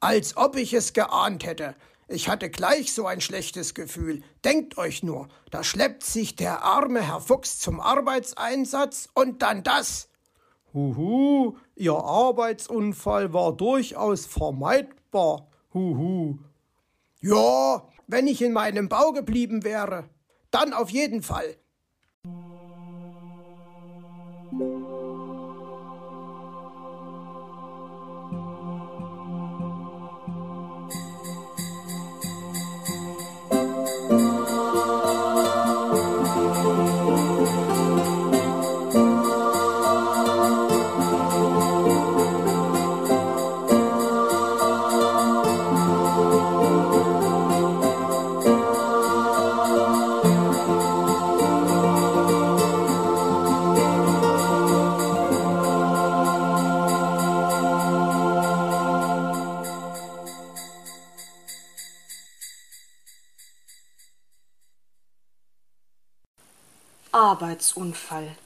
Als ob ich es geahnt hätte. Ich hatte gleich so ein schlechtes Gefühl. Denkt euch nur, da schleppt sich der arme Herr Fuchs zum Arbeitseinsatz und dann das. Huhu, Ihr Arbeitsunfall war durchaus vermeidbar. Huhu. Ja, wenn ich in meinem Bau geblieben wäre, dann auf jeden Fall. Arbeitsunfall.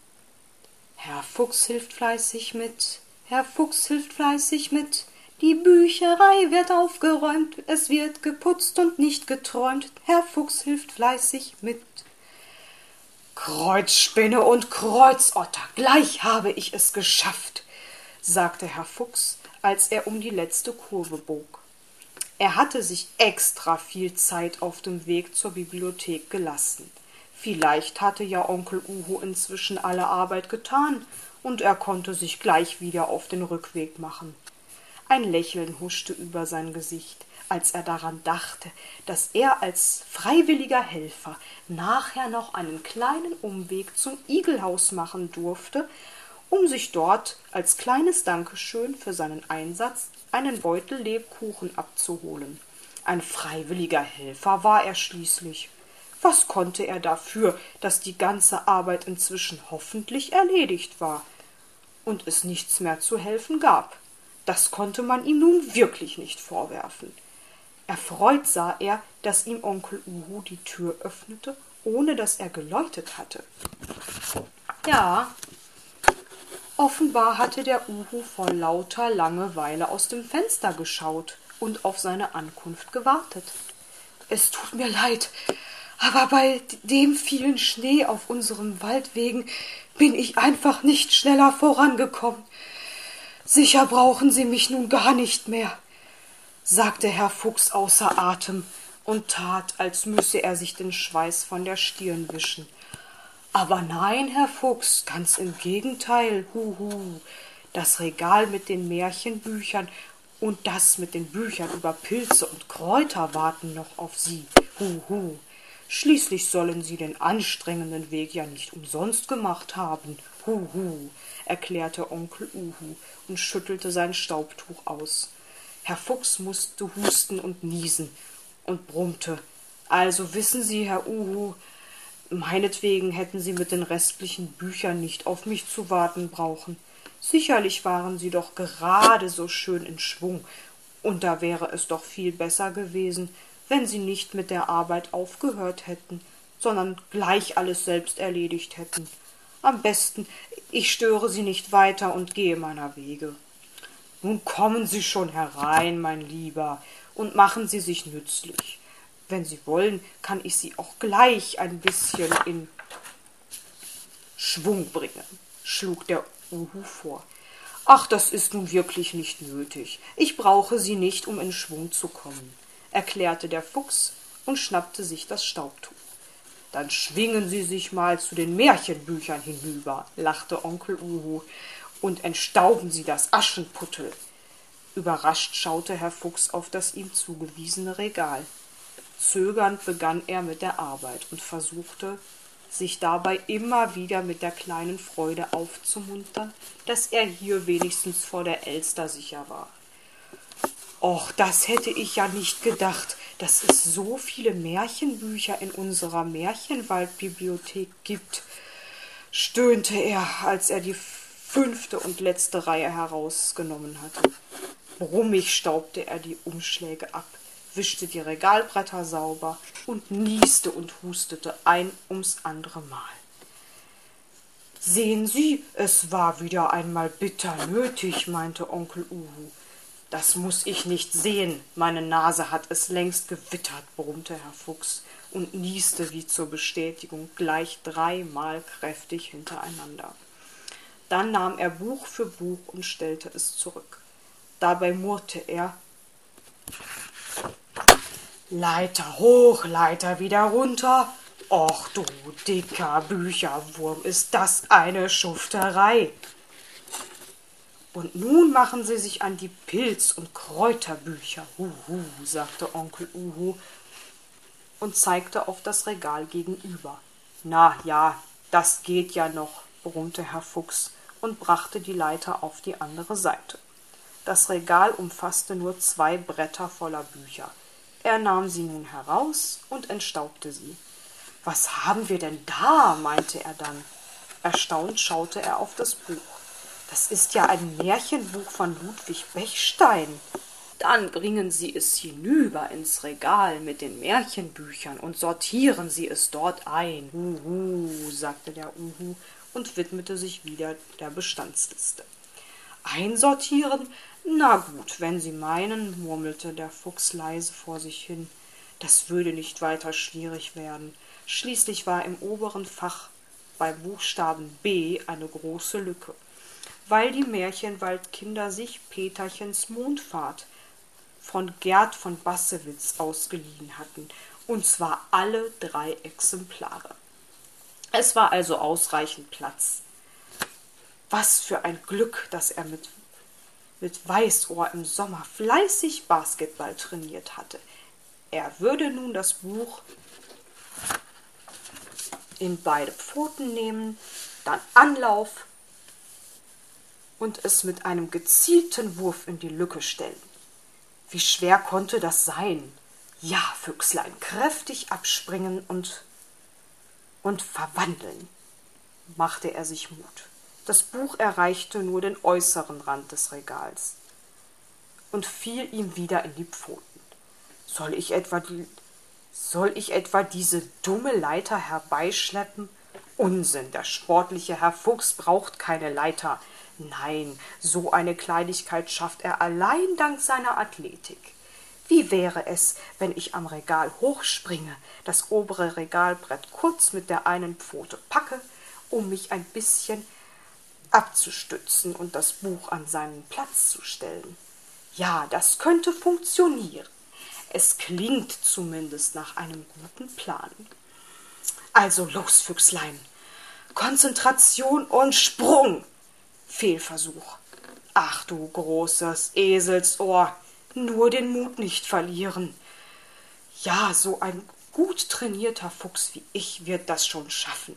Herr Fuchs hilft fleißig mit, Herr Fuchs hilft fleißig mit, die Bücherei wird aufgeräumt, es wird geputzt und nicht geträumt, Herr Fuchs hilft fleißig mit. Kreuzspinne und Kreuzotter, gleich habe ich es geschafft, sagte Herr Fuchs, als er um die letzte Kurve bog. Er hatte sich extra viel Zeit auf dem Weg zur Bibliothek gelassen. Vielleicht hatte ja Onkel Uhu inzwischen alle Arbeit getan, und er konnte sich gleich wieder auf den Rückweg machen. Ein Lächeln huschte über sein Gesicht, als er daran dachte, dass er als freiwilliger Helfer nachher noch einen kleinen Umweg zum Igelhaus machen durfte, um sich dort als kleines Dankeschön für seinen Einsatz einen Beutel Lebkuchen abzuholen. Ein freiwilliger Helfer war er schließlich. Was konnte er dafür, dass die ganze Arbeit inzwischen hoffentlich erledigt war und es nichts mehr zu helfen gab? Das konnte man ihm nun wirklich nicht vorwerfen. Erfreut sah er, dass ihm Onkel Uhu die Tür öffnete, ohne dass er geläutet hatte. Ja, offenbar hatte der Uhu vor lauter Langeweile aus dem Fenster geschaut und auf seine Ankunft gewartet. Es tut mir leid, aber bei dem vielen Schnee auf unseren Waldwegen bin ich einfach nicht schneller vorangekommen. Sicher brauchen Sie mich nun gar nicht mehr, sagte Herr Fuchs außer Atem und tat, als müsse er sich den Schweiß von der Stirn wischen. Aber nein, Herr Fuchs, ganz im Gegenteil, huhu. Das Regal mit den Märchenbüchern und das mit den Büchern über Pilze und Kräuter warten noch auf Sie. Huhu. Schließlich sollen sie den anstrengenden Weg ja nicht umsonst gemacht haben. Huhu, erklärte Onkel Uhu und schüttelte sein Staubtuch aus. Herr Fuchs musste husten und niesen und brummte. Also wissen Sie, Herr Uhu, meinetwegen hätten Sie mit den restlichen Büchern nicht auf mich zu warten brauchen. Sicherlich waren sie doch gerade so schön in Schwung, und da wäre es doch viel besser gewesen, wenn sie nicht mit der Arbeit aufgehört hätten, sondern gleich alles selbst erledigt hätten. Am besten, ich störe Sie nicht weiter und gehe meiner Wege. Nun kommen Sie schon herein, mein Lieber, und machen Sie sich nützlich. Wenn Sie wollen, kann ich Sie auch gleich ein bisschen in Schwung bringen, schlug der Uhu vor. Ach, das ist nun wirklich nicht nötig. Ich brauche Sie nicht, um in Schwung zu kommen erklärte der Fuchs und schnappte sich das Staubtuch. Dann schwingen Sie sich mal zu den Märchenbüchern hinüber, lachte Onkel Uhu, und entstauben Sie das Aschenputtel. Überrascht schaute Herr Fuchs auf das ihm zugewiesene Regal. Zögernd begann er mit der Arbeit und versuchte, sich dabei immer wieder mit der kleinen Freude aufzumuntern, dass er hier wenigstens vor der Elster sicher war. Och, das hätte ich ja nicht gedacht, dass es so viele Märchenbücher in unserer Märchenwaldbibliothek gibt, stöhnte er, als er die fünfte und letzte Reihe herausgenommen hatte. Brummig staubte er die Umschläge ab, wischte die Regalbretter sauber und nieste und hustete ein ums andere Mal. Sehen Sie, es war wieder einmal bitter nötig, meinte Onkel Uhu Das muss ich nicht sehen. Meine Nase hat es längst gewittert, brummte Herr Fuchs und nieste wie zur Bestätigung gleich dreimal kräftig hintereinander. Dann nahm er Buch für Buch und stellte es zurück. Dabei murrte er Leiter hoch, Leiter wieder runter. Och du dicker Bücherwurm, ist das eine Schufterei. Und nun machen sie sich an die Pilz- und Kräuterbücher. Huhu, sagte Onkel Uhu und zeigte auf das Regal gegenüber. Na ja, das geht ja noch, brummte Herr Fuchs und brachte die Leiter auf die andere Seite. Das Regal umfasste nur zwei Bretter voller Bücher. Er nahm sie nun heraus und entstaubte sie. Was haben wir denn da? meinte er dann. Erstaunt schaute er auf das Buch. Das ist ja ein Märchenbuch von Ludwig Bechstein. Dann bringen Sie es hinüber ins Regal mit den Märchenbüchern und sortieren Sie es dort ein. Uhu, sagte der Uhu und widmete sich wieder der Bestandsliste. Einsortieren? Na gut, wenn Sie meinen, murmelte der Fuchs leise vor sich hin. Das würde nicht weiter schwierig werden. Schließlich war im oberen Fach bei Buchstaben B eine große Lücke, weil die Märchenwaldkinder sich Peterchens Mondfahrt von Gerd von Bassewitz ausgeliehen hatten, und zwar alle drei Exemplare. Es war also ausreichend Platz. Was für ein Glück, dass er mit mit Weißohr im Sommer fleißig Basketball trainiert hatte. Er würde nun das Buch in beide Pfoten nehmen, dann Anlauf und es mit einem gezielten Wurf in die Lücke stellen. Wie schwer konnte das sein? Ja, Füchslein, kräftig abspringen und und verwandeln, machte er sich Mut. Das Buch erreichte nur den äußeren Rand des Regals und fiel ihm wieder in die Pfoten. Soll ich etwa die soll ich etwa diese dumme Leiter herbeischleppen? Unsinn, der sportliche Herr Fuchs braucht keine Leiter. Nein, so eine Kleinigkeit schafft er allein dank seiner Athletik. Wie wäre es, wenn ich am Regal hochspringe, das obere Regalbrett kurz mit der einen Pfote packe, um mich ein bisschen abzustützen und das Buch an seinen Platz zu stellen. Ja, das könnte funktionieren. Es klingt zumindest nach einem guten Plan. Also los, Füchslein. Konzentration und Sprung. Fehlversuch. Ach du großes Eselsohr, nur den Mut nicht verlieren. Ja, so ein gut trainierter Fuchs wie ich wird das schon schaffen.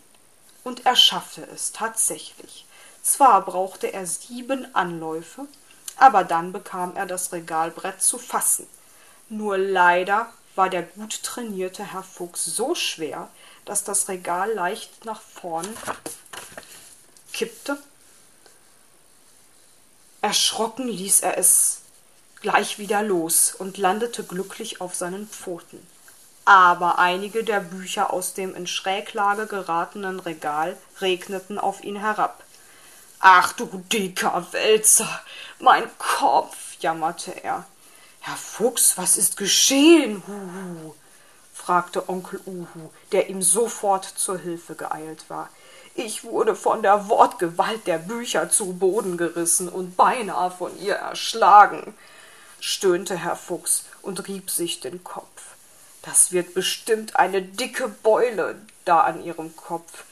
Und er schaffte es tatsächlich. Zwar brauchte er sieben Anläufe, aber dann bekam er das Regalbrett zu fassen. Nur leider war der gut trainierte Herr Fuchs so schwer, dass das Regal leicht nach vorn kippte. Erschrocken ließ er es gleich wieder los und landete glücklich auf seinen Pfoten. Aber einige der Bücher aus dem in Schräglage geratenen Regal regneten auf ihn herab. Ach du dicker Wälzer, mein Kopf, jammerte er. Herr Fuchs, was ist geschehen? Huhu, fragte Onkel Uhu, der ihm sofort zur Hilfe geeilt war. Ich wurde von der Wortgewalt der Bücher zu Boden gerissen und beinahe von ihr erschlagen, stöhnte Herr Fuchs und rieb sich den Kopf. Das wird bestimmt eine dicke Beule da an ihrem Kopf.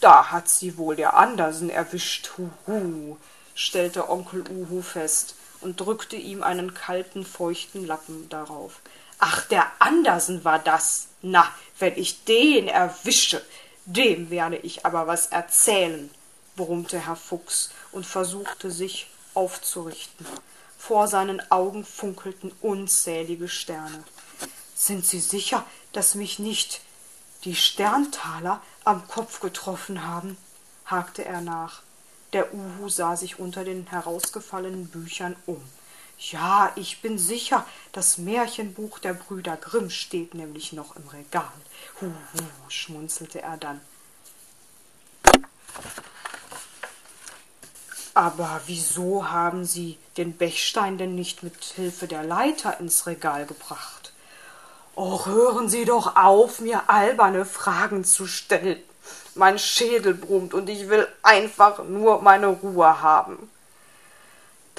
Da hat sie wohl der Andersen erwischt, huhu, stellte Onkel Uhu fest und drückte ihm einen kalten, feuchten Lappen darauf. Ach, der Andersen war das. Na, wenn ich den erwische, dem werde ich aber was erzählen, brummte Herr Fuchs und versuchte sich aufzurichten. Vor seinen Augen funkelten unzählige Sterne. Sind Sie sicher, dass mich nicht die Sterntaler am Kopf getroffen haben? hakte er nach. Der Uhu sah sich unter den herausgefallenen Büchern um. Ja, ich bin sicher, das Märchenbuch der Brüder Grimm steht nämlich noch im Regal. Huhu, schmunzelte er dann. Aber wieso haben Sie den Bechstein denn nicht mit Hilfe der Leiter ins Regal gebracht? Och, hören Sie doch auf, mir alberne Fragen zu stellen. Mein Schädel brummt und ich will einfach nur meine Ruhe haben.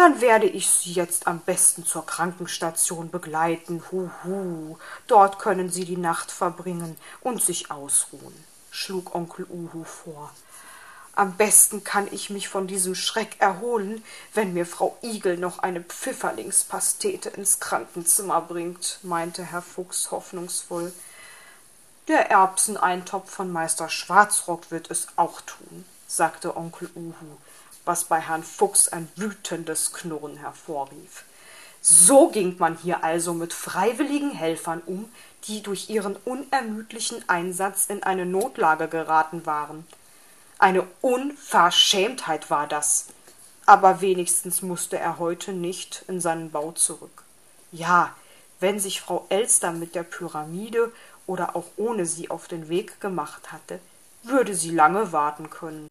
Dann werde ich Sie jetzt am besten zur Krankenstation begleiten. Huhu, dort können Sie die Nacht verbringen und sich ausruhen, schlug Onkel Uhu vor. Am besten kann ich mich von diesem Schreck erholen, wenn mir Frau Igel noch eine Pfifferlingspastete ins Krankenzimmer bringt, meinte Herr Fuchs hoffnungsvoll. Der Erbseneintopf von Meister Schwarzrock wird es auch tun, sagte Onkel Uhu was bei Herrn Fuchs ein wütendes Knurren hervorrief. So ging man hier also mit freiwilligen Helfern um, die durch ihren unermüdlichen Einsatz in eine Notlage geraten waren. Eine Unverschämtheit war das. Aber wenigstens musste er heute nicht in seinen Bau zurück. Ja, wenn sich Frau Elster mit der Pyramide oder auch ohne sie auf den Weg gemacht hatte, würde sie lange warten können.